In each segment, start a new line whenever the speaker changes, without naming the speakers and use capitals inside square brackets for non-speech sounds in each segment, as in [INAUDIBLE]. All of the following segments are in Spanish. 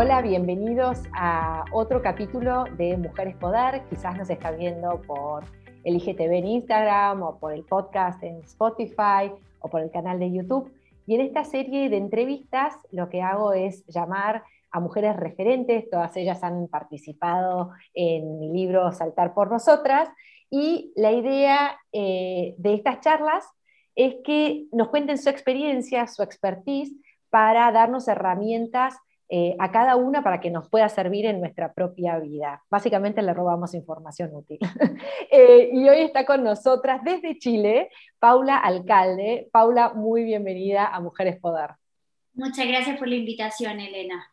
Hola, bienvenidos a otro capítulo de Mujeres Poder. Quizás nos está viendo por el IGTV en Instagram o por el podcast en Spotify o por el canal de YouTube. Y en esta serie de entrevistas lo que hago es llamar a mujeres referentes, todas ellas han participado en mi libro Saltar por Nosotras, y la idea eh, de estas charlas es que nos cuenten su experiencia, su expertise, para darnos herramientas eh, a cada una para que nos pueda servir en nuestra propia vida. Básicamente le robamos información útil. [LAUGHS] Eh, y hoy está con nosotras desde Chile Paula Alcalde. Paula, muy bienvenida a Mujeres Poder.
Muchas gracias por la invitación, Elena.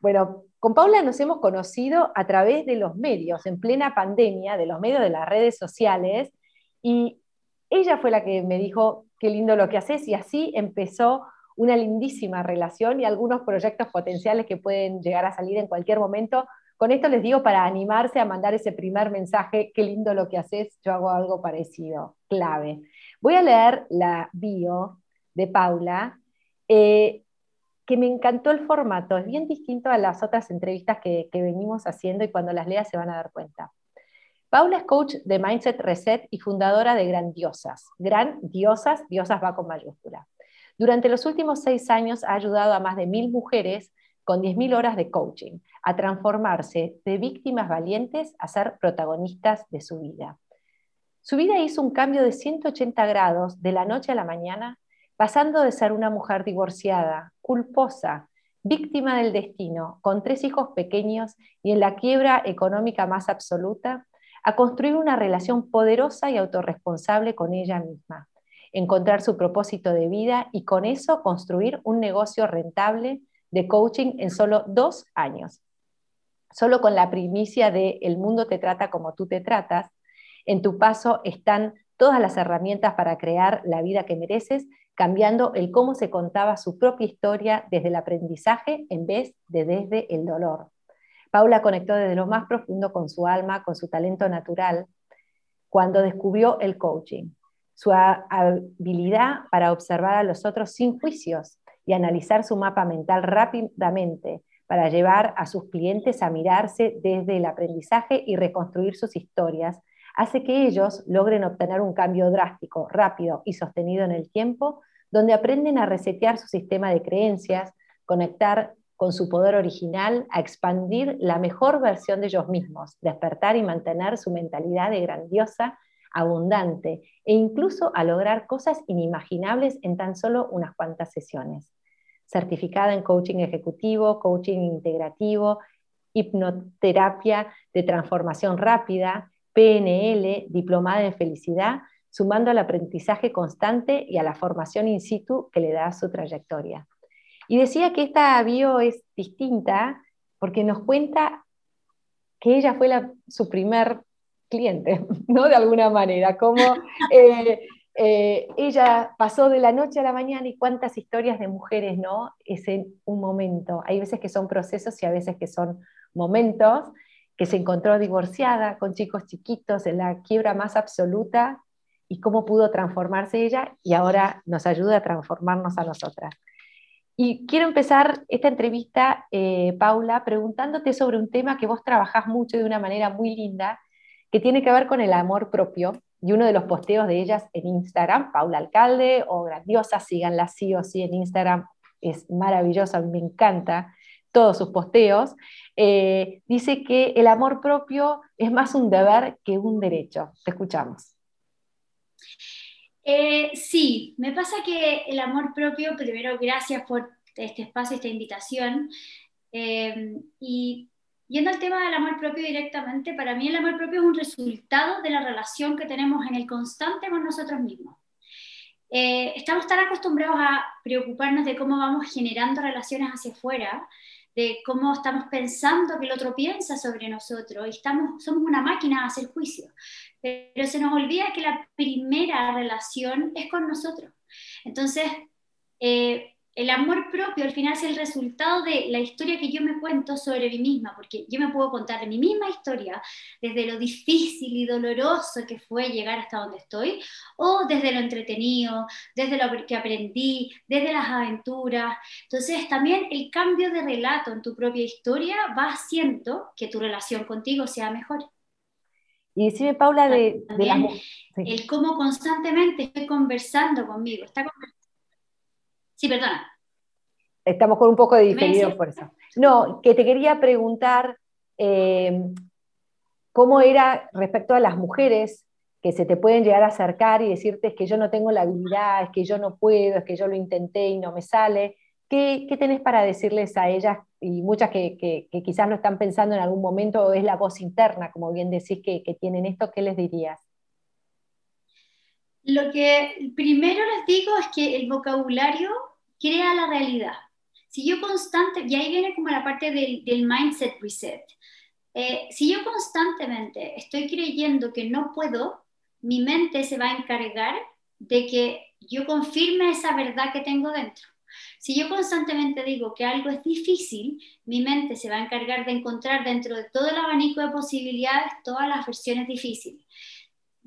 Bueno, con Paula nos hemos conocido a través de los medios, en plena pandemia, de los medios de las redes sociales, y ella fue la que me dijo, qué lindo lo que haces, y así empezó una lindísima relación y algunos proyectos potenciales que pueden llegar a salir en cualquier momento. Con esto les digo para animarse a mandar ese primer mensaje, qué lindo lo que haces, yo hago algo parecido, clave. Voy a leer la bio de Paula, eh, que me encantó el formato, es bien distinto a las otras entrevistas que, que venimos haciendo y cuando las leas se van a dar cuenta. Paula es coach de Mindset Reset y fundadora de Grandiosas. Grandiosas, diosas va con mayúscula. Durante los últimos seis años ha ayudado a más de mil mujeres con 10.000 horas de coaching a transformarse de víctimas valientes a ser protagonistas de su vida. Su vida hizo un cambio de 180 grados de la noche a la mañana, pasando de ser una mujer divorciada, culposa, víctima del destino, con tres hijos pequeños y en la quiebra económica más absoluta, a construir una relación poderosa y autorresponsable con ella misma encontrar su propósito de vida y con eso construir un negocio rentable de coaching en solo dos años. Solo con la primicia de el mundo te trata como tú te tratas, en tu paso están todas las herramientas para crear la vida que mereces, cambiando el cómo se contaba su propia historia desde el aprendizaje en vez de desde el dolor. Paula conectó desde lo más profundo con su alma, con su talento natural, cuando descubrió el coaching su habilidad para observar a los otros sin juicios y analizar su mapa mental rápidamente para llevar a sus clientes a mirarse desde el aprendizaje y reconstruir sus historias, hace que ellos logren obtener un cambio drástico, rápido y sostenido en el tiempo, donde aprenden a resetear su sistema de creencias, conectar con su poder original, a expandir la mejor versión de ellos mismos, despertar y mantener su mentalidad de grandiosa abundante e incluso a lograr cosas inimaginables en tan solo unas cuantas sesiones. Certificada en coaching ejecutivo, coaching integrativo, hipnoterapia de transformación rápida, PNL, diplomada en felicidad, sumando al aprendizaje constante y a la formación in situ que le da su trayectoria. Y decía que esta bio es distinta porque nos cuenta que ella fue su primer cliente, [LAUGHS] ¿no? De alguna manera, como eh, eh, ella pasó de la noche a la mañana y cuántas historias de mujeres, ¿no? Es en un momento. Hay veces que son procesos y a veces que son momentos que se encontró divorciada con chicos chiquitos en la quiebra más absoluta y cómo pudo transformarse ella y ahora nos ayuda a transformarnos a nosotras. Y quiero empezar esta entrevista, eh, Paula, preguntándote sobre un tema que vos trabajás mucho de una manera muy linda, que tiene que ver con el amor propio. Y uno de los posteos de ellas en Instagram, Paula Alcalde o Grandiosa, síganla sí o sí en Instagram, es maravillosa, me encanta todos sus posteos, eh, dice que el amor propio es más un deber que un derecho. Te escuchamos.
Eh, sí, me pasa que el amor propio, primero gracias por este espacio, esta invitación, eh, y Yendo al tema del amor propio directamente, para mí el amor propio es un resultado de la relación que tenemos en el constante con nosotros mismos. Eh, estamos tan acostumbrados a preocuparnos de cómo vamos generando relaciones hacia afuera, de cómo estamos pensando que el otro piensa sobre nosotros, y estamos, somos una máquina a hacer juicio. Pero se nos olvida que la primera relación es con nosotros. Entonces, eh, el amor propio al final es el resultado de la historia que yo me cuento sobre mí misma, porque yo me puedo contar mi misma historia desde lo difícil y doloroso que fue llegar hasta donde estoy, o desde lo entretenido, desde lo que aprendí, desde las aventuras. Entonces también el cambio de relato en tu propia historia va haciendo que tu relación contigo sea mejor.
Y decime, Paula, de, de
El cómo constantemente estoy conversando conmigo. Está Sí, perdona.
Estamos con un poco de diferido por eso. No, que te quería preguntar eh, cómo era respecto a las mujeres que se te pueden llegar a acercar y decirte es que yo no tengo la habilidad, es que yo no puedo, es que yo lo intenté y no me sale. ¿Qué, tenés para decirles a ellas y muchas que, quizás lo están pensando en algún momento o es la voz interna, como bien decís que, que tienen esto, qué les dirías?
Lo que primero les digo es que el vocabulario crea la realidad. Si yo constante, y ahí viene como la parte del, mindset reset, eh, si yo constantemente estoy creyendo que no puedo, mi mente se va a encargar de que yo confirme esa verdad que tengo dentro. Si yo constantemente digo que algo es difícil, mi mente se va a encargar de encontrar dentro de todo el abanico de posibilidades todas las versiones difíciles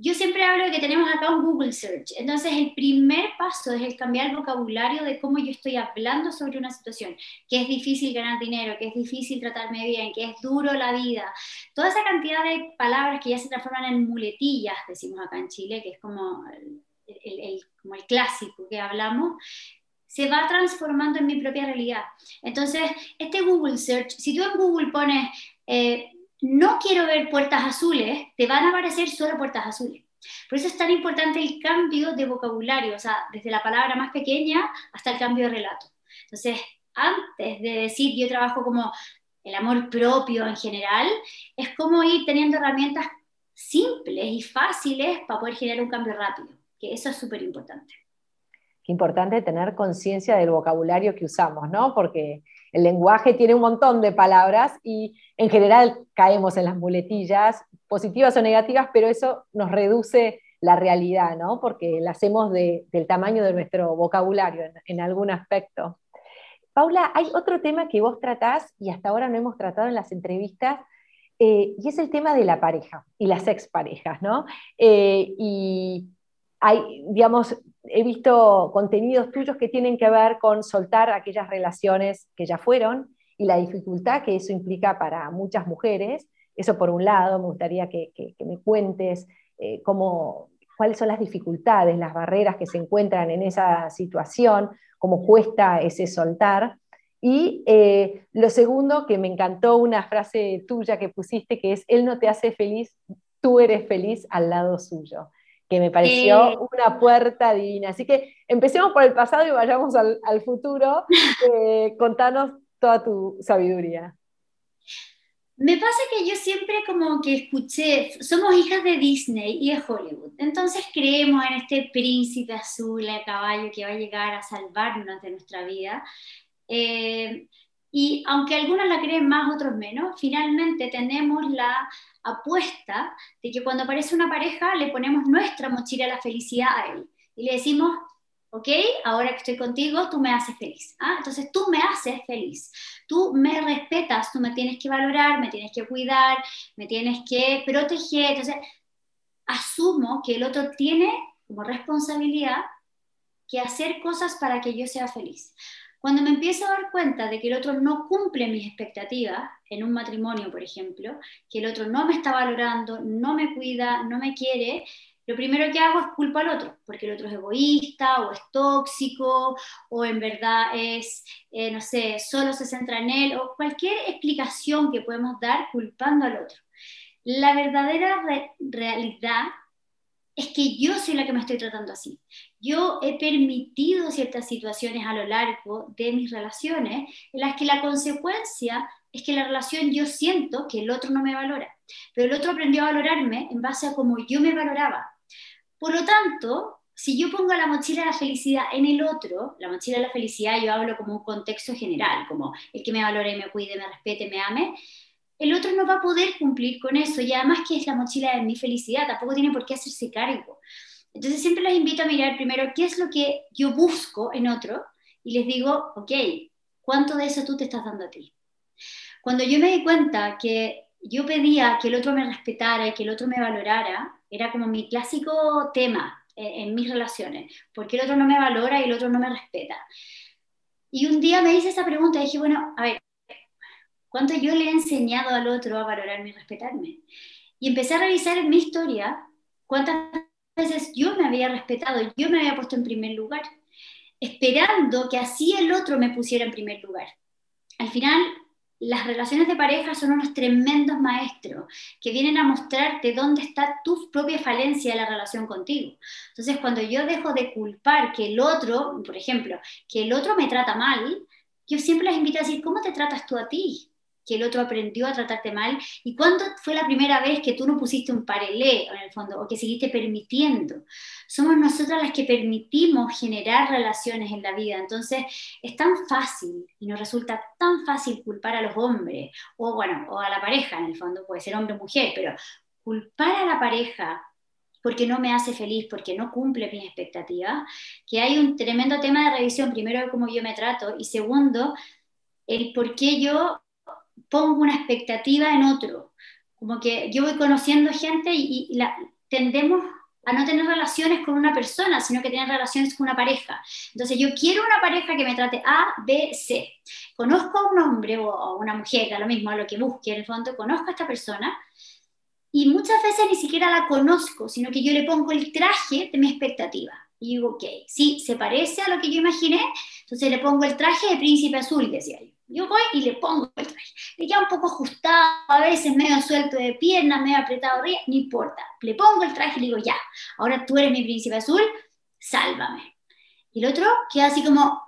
yo siempre hablo de que tenemos acá un Google Search. Entonces, el primer paso es el cambiar el vocabulario de cómo yo estoy hablando sobre una situación, que es difícil ganar dinero, que es difícil tratarme bien, que es duro la vida. Toda esa cantidad de palabras que ya se transforman en muletillas, decimos acá en Chile, que es como el, como el clásico que hablamos, se va transformando en mi propia realidad. Entonces, este Google Search, si tú en Google pones... Eh, no quiero ver puertas azules, te van a aparecer solo puertas azules. Por eso es tan importante el cambio de vocabulario, o sea, desde la palabra más pequeña hasta el cambio de relato. Entonces, antes de decir yo trabajo como el amor propio en general, es como ir teniendo herramientas simples y fáciles para poder generar un cambio rápido, que eso es súper importante.
Qué importante tener conciencia del vocabulario que usamos, ¿no? Porque el lenguaje tiene un montón de palabras y en general caemos en las muletillas, positivas o negativas, pero eso nos reduce la realidad, ¿no? Porque la hacemos del tamaño de nuestro vocabulario en, algún aspecto. Paula, hay otro tema que vos tratás y hasta ahora no hemos tratado en las entrevistas, eh, y es el tema de la pareja y las exparejas, ¿no? Eh, y hay, digamos, he visto contenidos tuyos que tienen que ver con soltar aquellas relaciones que ya fueron y la dificultad que eso implica para muchas mujeres. Eso por un lado, me gustaría que, me cuentes eh, cómo, cuáles son las dificultades, las barreras que se encuentran en esa situación, cómo cuesta ese soltar. Y eh, lo segundo, que me encantó una frase tuya que pusiste, que es, Él no te hace feliz, tú eres feliz al lado suyo que me pareció eh, una puerta divina. Así que empecemos por el pasado y vayamos al, futuro. [LAUGHS] Eh, contanos toda tu sabiduría.
Me pasa que yo siempre como que escuché, somos hijas de Disney y de Hollywood, entonces creemos en este príncipe azul a caballo que va a llegar a salvarnos de nuestra vida. Eh, y aunque algunos la creen más, otros menos, finalmente tenemos la apuesta de que cuando aparece una pareja le ponemos nuestra mochila de la felicidad a él y le decimos, ok, ahora que estoy contigo, tú me haces feliz. ¿ah? Entonces tú me haces feliz, tú me respetas, tú me tienes que valorar, me tienes que cuidar, me tienes que proteger. Entonces asumo que el otro tiene como responsabilidad que hacer cosas para que yo sea feliz. Cuando me empiezo a dar cuenta de que el otro no cumple mis expectativas, en un matrimonio, por ejemplo, que el otro no me está valorando, no me cuida, no me quiere, lo primero que hago es culpa al otro, porque el otro es egoísta o es tóxico o en verdad es, eh, no sé, solo se centra en él o cualquier explicación que podemos dar culpando al otro. La verdadera realidad es que yo soy la que me estoy tratando así. Yo he permitido ciertas situaciones a lo largo de mis relaciones en las que la consecuencia es que la relación yo siento que el otro no me valora, pero el otro aprendió a valorarme en base a cómo yo me valoraba. Por lo tanto, si yo pongo la mochila de la felicidad en el otro, la mochila de la felicidad yo hablo como un contexto general, como el que me valore, me cuide, me respete, me ame, el otro no va a poder cumplir con eso y además que es la mochila de mi felicidad, tampoco tiene por qué hacerse cargo. Entonces siempre les invito a mirar primero qué es lo que yo busco en otro y les digo, ok, ¿cuánto de eso tú te estás dando a ti? Cuando yo me di cuenta que yo pedía que el otro me respetara y que el otro me valorara, era como mi clásico tema en, mis relaciones, porque el otro no me valora y el otro no me respeta. Y un día me hice esa pregunta y dije, bueno, a ver, ¿cuánto yo le he enseñado al otro a valorarme y respetarme? Y empecé a revisar en mi historia cuántas veces yo me había respetado, yo me había puesto en primer lugar, esperando que así el otro me pusiera en primer lugar. Al final, las relaciones de pareja son unos tremendos maestros que vienen a mostrarte dónde está tu propia falencia de la relación contigo. Entonces, cuando yo dejo de culpar que el otro, por ejemplo, que el otro me trata mal, yo siempre les invito a decir, ¿cómo te tratas tú a ti? Que el otro aprendió a tratarte mal y cuándo fue la primera vez que tú no pusiste un parelé en el fondo o que seguiste permitiendo. Somos nosotras las que permitimos generar relaciones en la vida, entonces es tan fácil y nos resulta tan fácil culpar a los hombres o bueno, o a la pareja en el fondo, puede ser hombre o mujer, pero culpar a la pareja porque no me hace feliz, porque no cumple mis expectativas, que hay un tremendo tema de revisión, primero cómo yo me trato y segundo, el por qué yo pongo una expectativa en otro. Como que yo voy conociendo gente y, la, tendemos a no tener relaciones con una persona, sino que tener relaciones con una pareja. Entonces yo quiero una pareja que me trate A, B, C. Conozco a un hombre o a una mujer, a lo mismo, a lo que busque en el fondo, conozco a esta persona y muchas veces ni siquiera la conozco, sino que yo le pongo el traje de mi expectativa. Y digo, ok, sí, se parece a lo que yo imaginé, entonces le pongo el traje de príncipe azul, decía yo. Yo voy y le pongo el traje. Queda un poco ajustado, a veces medio suelto de piernas, medio apretado arriba, no importa. Le pongo el traje y le digo, ya, ahora tú eres mi príncipe azul, sálvame. Y el otro queda así como,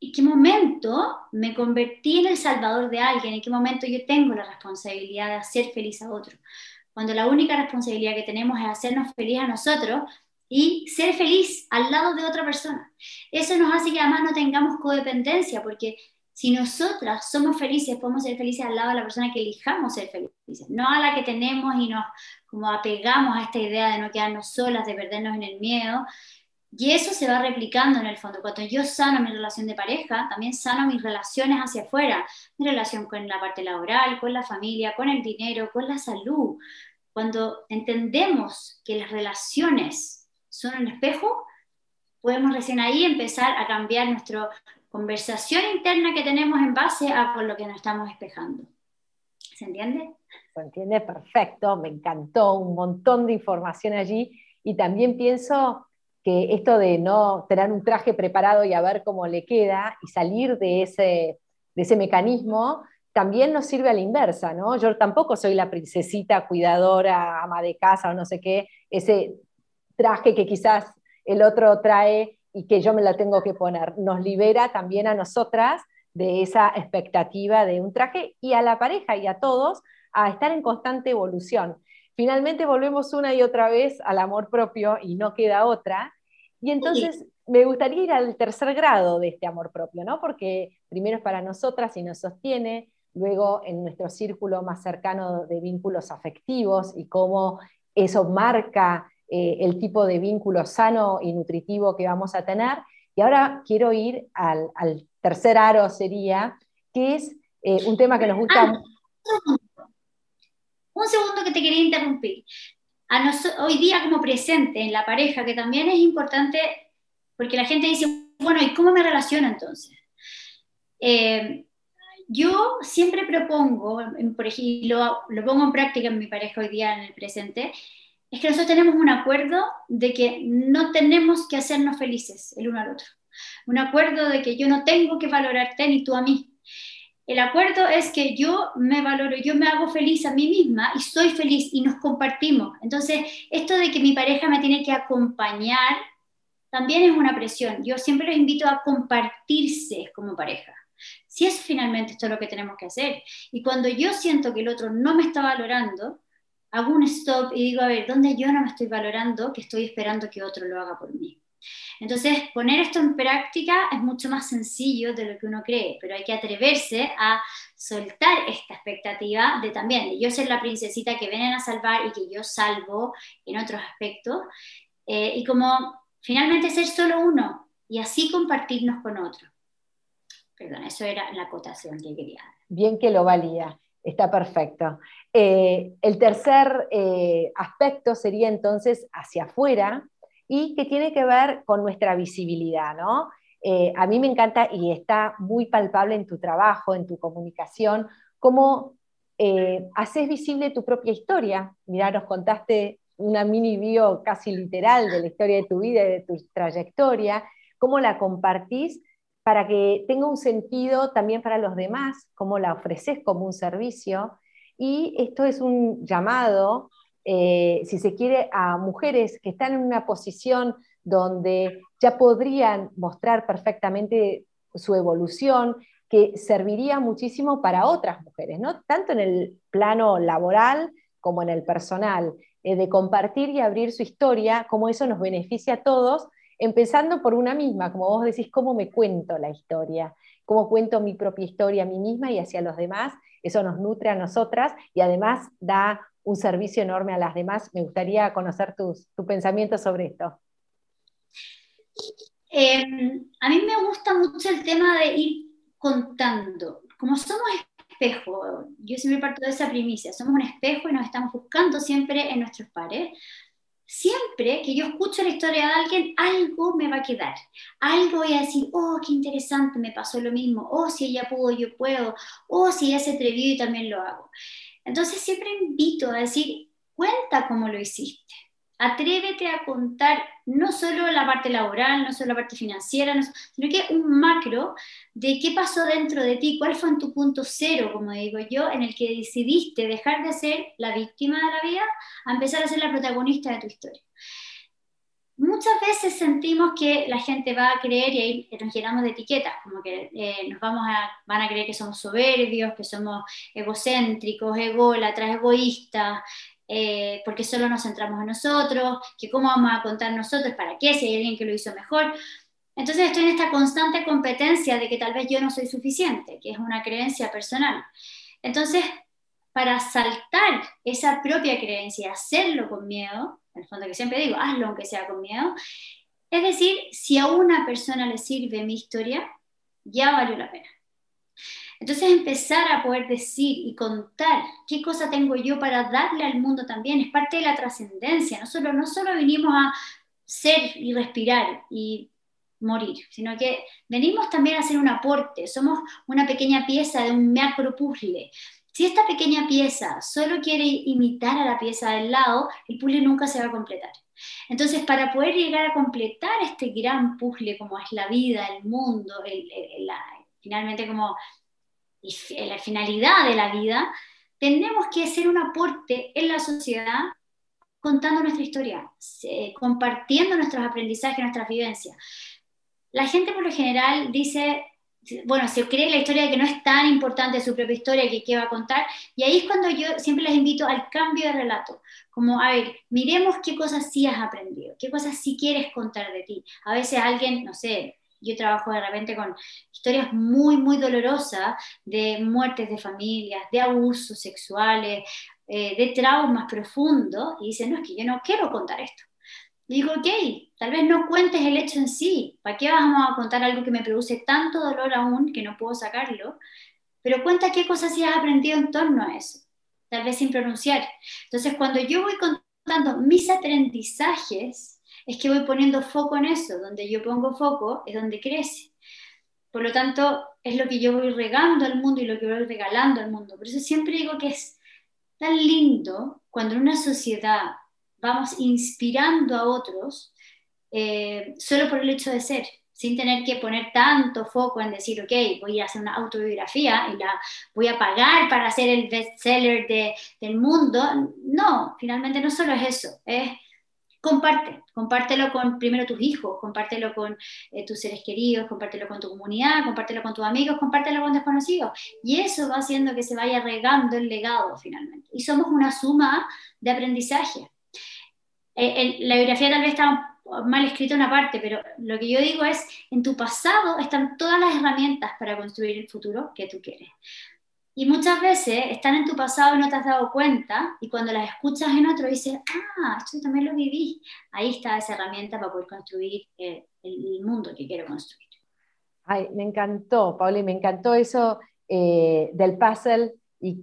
¿en qué momento me convertí en el salvador de alguien? ¿En qué momento yo tengo la responsabilidad de hacer feliz a otro? Cuando la única responsabilidad que tenemos es hacernos feliz a nosotros y ser feliz al lado de otra persona. Eso nos hace que además no tengamos codependencia, porque si nosotras somos felices, podemos ser felices al lado de la persona que elijamos ser felices, no a la que tenemos y nos como apegamos a esta idea de no quedarnos solas, de perdernos en el miedo. Y eso se va replicando en el fondo. Cuando yo sano mi relación de pareja, también sano mis relaciones hacia afuera, mi relación con la parte laboral, con la familia, con el dinero, con la salud. Cuando entendemos que las relaciones son un espejo, podemos recién ahí empezar a cambiar nuestro, conversación interna que tenemos en base a con lo que nos estamos espejando. ¿Se entiende?
Se entiende perfecto, me encantó, un montón de información allí y también pienso que esto de no tener un traje preparado y a ver cómo le queda y salir de ese, de ese mecanismo, también nos sirve a la inversa, ¿no? Yo tampoco soy la princesita cuidadora, ama de casa o no sé qué, ese traje que quizás el otro trae y que yo me la tengo que poner. Nos libera también a nosotras de esa expectativa de un traje y a la pareja y a todos a estar en constante evolución. Finalmente volvemos una y otra vez al amor propio y no queda otra. Y entonces me gustaría ir al tercer grado de este amor propio, ¿no? Porque primero es para nosotras y nos sostiene, luego en nuestro círculo más cercano de vínculos afectivos y cómo eso marca eh, el tipo de vínculo sano y nutritivo que vamos a tener. Y ahora quiero ir al, tercer aro, sería, que es eh, un tema que nos gusta.
Ah, un segundo que te quería interrumpir. hoy día como presente en la pareja, que también es importante, porque la gente dice, bueno, ¿y cómo me relaciono entonces? Eh, yo siempre propongo, por ejemplo, lo pongo en práctica en mi pareja hoy día en el presente, es que nosotros tenemos un acuerdo de que no tenemos que hacernos felices el uno al otro. Un acuerdo de que yo no tengo que valorarte ni tú a mí. El acuerdo es que yo me valoro, yo me hago feliz a mí misma y soy feliz y nos compartimos. Entonces, esto de que mi pareja me tiene que acompañar también es una presión. Yo siempre los invito a compartirse como pareja. Si es finalmente esto lo que tenemos que hacer. Y cuando yo siento que el otro no me está valorando, hago un stop y digo, a ver, ¿dónde yo no me estoy valorando que estoy esperando que otro lo haga por mí? Entonces, poner esto en práctica es mucho más sencillo de lo que uno cree, pero hay que atreverse a soltar esta expectativa de también, de yo ser la princesita que vienen a salvar y que yo salvo en otros aspectos, eh, y como finalmente ser solo uno, y así compartirnos con otros. Perdón, eso era la acotación que quería.
Bien que lo valía, está perfecto. Eh, el tercer eh, aspecto sería entonces hacia afuera y que tiene que ver con nuestra visibilidad, ¿no? Eh, a mí me encanta y está muy palpable en tu trabajo, en tu comunicación, cómo haces visible tu propia historia. Mirá, nos contaste una mini bio casi literal de la historia de tu vida y de tu trayectoria, cómo la compartís para que tenga un sentido también para los demás, cómo la ofreces como un servicio. Y esto es un llamado, eh, si se quiere, a mujeres que están en una posición donde ya podrían mostrar perfectamente su evolución, que serviría muchísimo para otras mujeres, ¿no? tanto en el plano laboral como en el personal, eh, de compartir y abrir su historia, como eso nos beneficia a todos, empezando por una misma, como vos decís, cómo me cuento la historia, cómo cuento mi propia historia a mí misma y hacia los demás, eso nos nutre a nosotras y además da un servicio enorme a las demás. Me gustaría conocer tus, tu pensamiento sobre esto.
Em, a mí me gusta mucho el tema de ir contando. Como somos espejo, yo siempre parto de esa primicia, somos un espejo y nos estamos buscando siempre en nuestros pares siempre que yo escucho la historia de alguien, algo me va a quedar. Algo voy a decir, oh, qué interesante, me pasó lo mismo. Oh, si ella pudo, yo puedo. Oh, si ella se atrevió y también lo hago. Entonces siempre invito a decir, cuenta cómo lo hiciste atrévete a contar no solo la parte laboral, no solo la parte financiera, sino que un macro de qué pasó dentro de ti, cuál fue tu punto cero, como digo yo, en el que decidiste dejar de ser la víctima de la vida a empezar a ser la protagonista de tu historia. Muchas veces sentimos que la gente va a creer, y ahí nos llenamos de etiquetas, como que eh, nos vamos van a creer que somos soberbios, que somos egocéntricos, ególatras, egoístas, eh, porque solo nos centramos en nosotros, que cómo vamos a contar nosotros, para qué, si hay alguien que lo hizo mejor. Entonces estoy en esta constante competencia de que tal vez yo no soy suficiente, que es una creencia personal. Entonces, para saltar esa propia creencia hacerlo con miedo, en el fondo que siempre digo, hazlo aunque sea con miedo, es decir, si a una persona le sirve mi historia, ya valió la pena. Entonces empezar a poder decir y contar qué cosa tengo yo para darle al mundo también es parte de la trascendencia. No solo, no solo venimos a ser y respirar y morir, sino que venimos también a hacer un aporte. Somos una pequeña pieza de un macro puzzle. Si esta pequeña pieza solo quiere imitar a la pieza del lado, el puzzle nunca se va a completar. Entonces, para poder llegar a completar este gran puzzle como es la vida, el mundo, finalmente como y la finalidad de la vida, tenemos que hacer un aporte en la sociedad contando nuestra historia, compartiendo nuestros aprendizajes, nuestras vivencias. La gente por lo general dice, bueno, se cree la historia de que no es tan importante su propia historia que qué va a contar, y ahí es cuando yo siempre les invito al cambio de relato, como, a ver, miremos qué cosas sí has aprendido, qué cosas sí quieres contar de ti. A veces alguien, no sé, yo trabajo de repente con historias muy, muy dolorosas de muertes de familias, de abusos sexuales, eh, de traumas profundos, y dicen, no, es que yo no quiero contar esto. Y digo, ok, tal vez no cuentes el hecho en sí, ¿para qué vamos a contar algo que me produce tanto dolor aún que no puedo sacarlo? Pero cuenta qué cosas sí has aprendido en torno a eso, tal vez sin pronunciar. Entonces, cuando yo voy contando mis aprendizajes, es que voy poniendo foco en eso, donde yo pongo foco es donde crece. Por lo tanto, es lo que yo voy regando al mundo y lo que voy regalando al mundo. Por eso siempre digo que es tan lindo cuando en una sociedad vamos inspirando a otros eh, solo por el hecho de ser, sin tener que poner tanto foco en decir, ok, voy a hacer una autobiografía y la voy a pagar para ser el bestseller de, del mundo. No, finalmente no solo es eso, es comparte, compártelo con primero tus hijos, compártelo con eh, tus seres queridos, compártelo con tu comunidad, compártelo con tus amigos, compártelo con desconocidos. Y eso va haciendo que se vaya regando el legado finalmente. Y somos una suma de aprendizaje. Eh, la biografía tal vez está mal escrita una parte, pero lo que yo digo es, en tu pasado están todas las herramientas para construir el futuro que tú quieres. Y muchas veces están en tu pasado y no te has dado cuenta, y cuando las escuchas en otro dices, ah, esto también lo viví. Ahí está esa herramienta para poder construir eh, el, mundo mundo que quiero construir.
Ay, me encantó, Pauli, me encantó eso eh, del puzzle y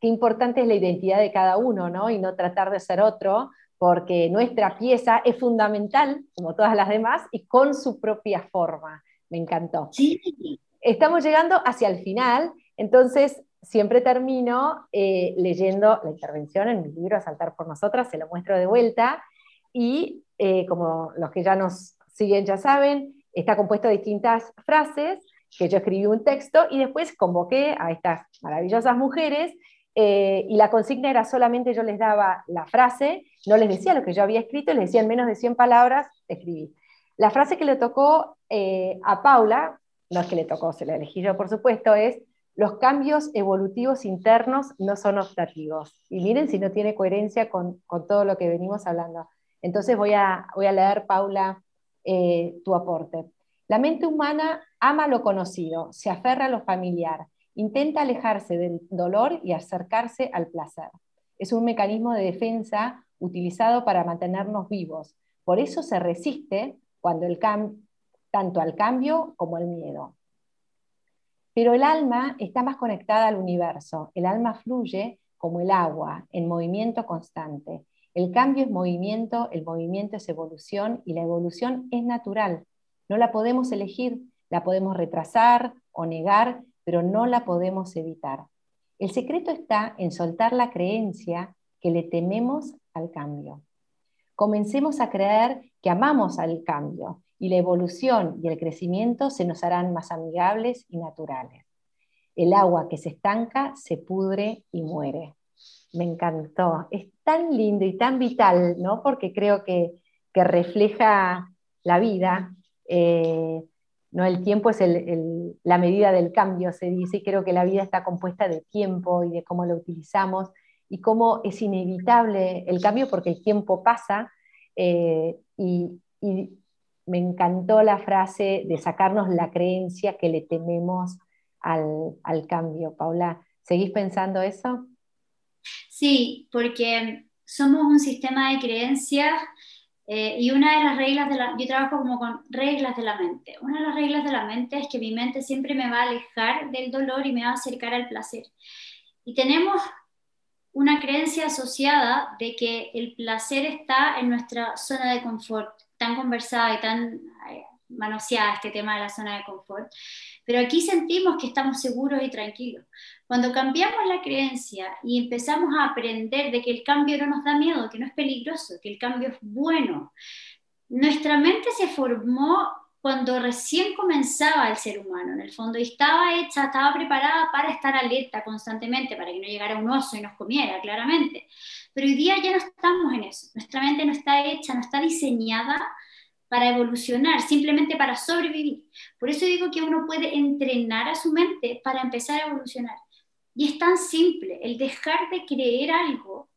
qué importante es la identidad de cada uno, ¿no? Y no tratar de ser otro, porque nuestra pieza es fundamental, como todas las demás, y con su propia forma. Me encantó.
Sí.
Estamos llegando hacia el final, entonces siempre termino eh, leyendo la intervención en mi libro Saltar por Nosotras, se lo muestro de vuelta, y eh, como los que ya nos siguen ya saben, está compuesto de distintas frases, que yo escribí un texto y después convoqué a estas maravillosas mujeres eh, y la consigna era solamente yo les daba la frase, no les decía lo que yo había escrito, les decía en menos de 100 palabras, escribí. La frase que le tocó a Paula, no es que le tocó, se la elegí yo por supuesto, es los cambios evolutivos internos no son optativos. Y miren si no tiene coherencia con, todo lo que venimos hablando. Entonces voy a, a leer, Paula, eh, tu aporte. La mente humana ama lo conocido, se aferra a lo familiar, intenta alejarse del dolor y acercarse al placer. Es un mecanismo de defensa utilizado para mantenernos vivos. Por eso se resiste tanto al cambio como al miedo. Pero el alma está más conectada al universo. El alma fluye como el agua, en movimiento constante. El cambio es movimiento, el movimiento es evolución y la evolución es natural. No la podemos elegir, la podemos retrasar o negar, pero no la podemos evitar. El secreto está en soltar la creencia que le tememos al cambio. Comencemos a creer que amamos al cambio y la evolución y el crecimiento se nos harán más amigables y naturales. El agua que se estanca se pudre y muere. Me encantó. Es tan lindo y tan vital, ¿no? Porque creo que, refleja la vida. Eh, ¿no? El tiempo es la medida del cambio, se dice, y creo que la vida está compuesta de tiempo y de cómo lo utilizamos y cómo es inevitable el cambio porque el tiempo pasa eh, y, me encantó la frase de sacarnos la creencia que le tememos al, cambio. Paula, ¿seguís pensando eso?
Sí, porque somos un sistema de creencias eh, y una de las reglas de la, yo trabajo como con reglas de la mente. Una de las reglas de la mente es que mi mente siempre me va a alejar del dolor y me va a acercar al placer. Y tenemos una creencia asociada de que el placer está en nuestra zona de confort tan conversada y tan manoseada este tema de la zona de confort, pero aquí sentimos que estamos seguros y tranquilos. Cuando cambiamos la creencia y empezamos a aprender de que el cambio no nos da miedo, que no es peligroso, que el cambio es bueno, nuestra mente se formó cuando recién comenzaba el ser humano, en el fondo, y estaba hecha, estaba preparada para estar alerta constantemente, para que no llegara un oso y nos comiera, claramente. Pero hoy día ya no estamos en eso. Nuestra mente no está hecha, no está diseñada para evolucionar, simplemente para sobrevivir. Por eso digo que uno puede entrenar a su mente para empezar a evolucionar. Y es tan simple, el dejar de creer algo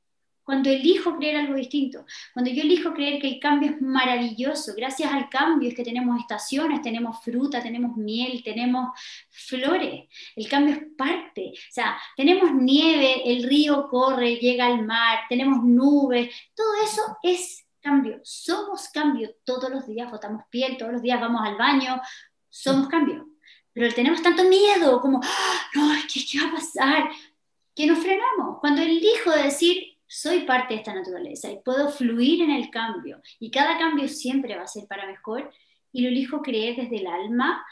cuando elijo creer algo distinto, cuando yo elijo creer que el cambio es maravilloso, gracias al cambio es que tenemos estaciones, tenemos fruta, tenemos miel, tenemos flores, el cambio es parte, o sea, tenemos nieve, el río corre, llega al mar, tenemos nubes, todo eso es cambio, somos cambio, todos los días botamos piel, todos los días vamos al baño, somos cambio, pero tenemos tanto miedo como, ¡Ah! no, ¿qué, ¿qué va a pasar? Que nos frenamos. Cuando elijo decir, soy parte de esta naturaleza y puedo fluir en el cambio y cada cambio siempre va a ser para mejor y lo elijo creer desde el alma,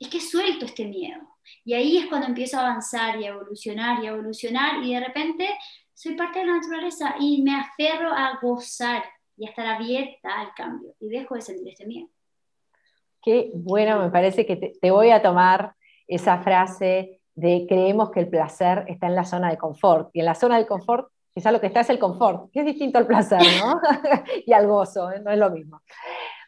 es que suelto este miedo. Y ahí es cuando empiezo a avanzar y a evolucionar y a evolucionar y de repente soy parte de la naturaleza y me aferro a gozar y a estar abierta al cambio y dejo de sentir este miedo.
Qué bueno, me parece que te, te voy a tomar esa frase de creemos que el placer está en la zona de confort y en la zona de confort Quizá lo que está es el confort, que es distinto al placer, ¿no? [LAUGHS] y al gozo, ¿eh? no es lo mismo.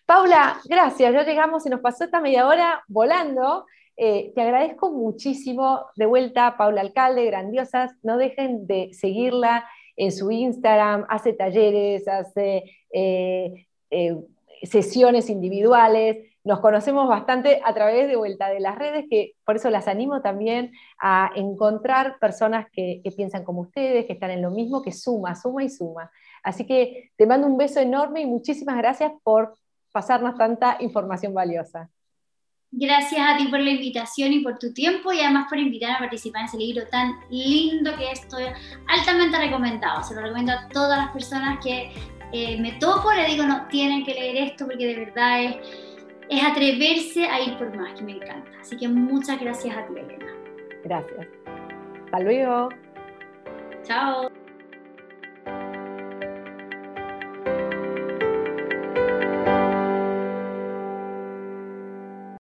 Paula, gracias, ya llegamos y nos pasó esta media hora volando. Eh, te agradezco muchísimo. De vuelta, Paula Alcalde, grandiosas. No dejen de seguirla en su Instagram, hace talleres, hace eh, sesiones individuales nos conocemos bastante a través de vuelta de las redes, que por eso las animo también a encontrar personas que, piensan como ustedes, que están en lo mismo, que suma, suma y suma. Así que te mando un beso enorme y muchísimas gracias por pasarnos tanta información valiosa.
Gracias a ti por la invitación y por tu tiempo y además por invitarme a participar en ese libro tan lindo que estoy altamente recomendado. Se lo recomiendo a todas las personas que eh, me topo, le digo, no, tienen que leer esto porque de verdad es, es atreverse a ir por más, que me encanta. Así que muchas gracias a ti, Elena.
Gracias. Hasta luego.
Chao.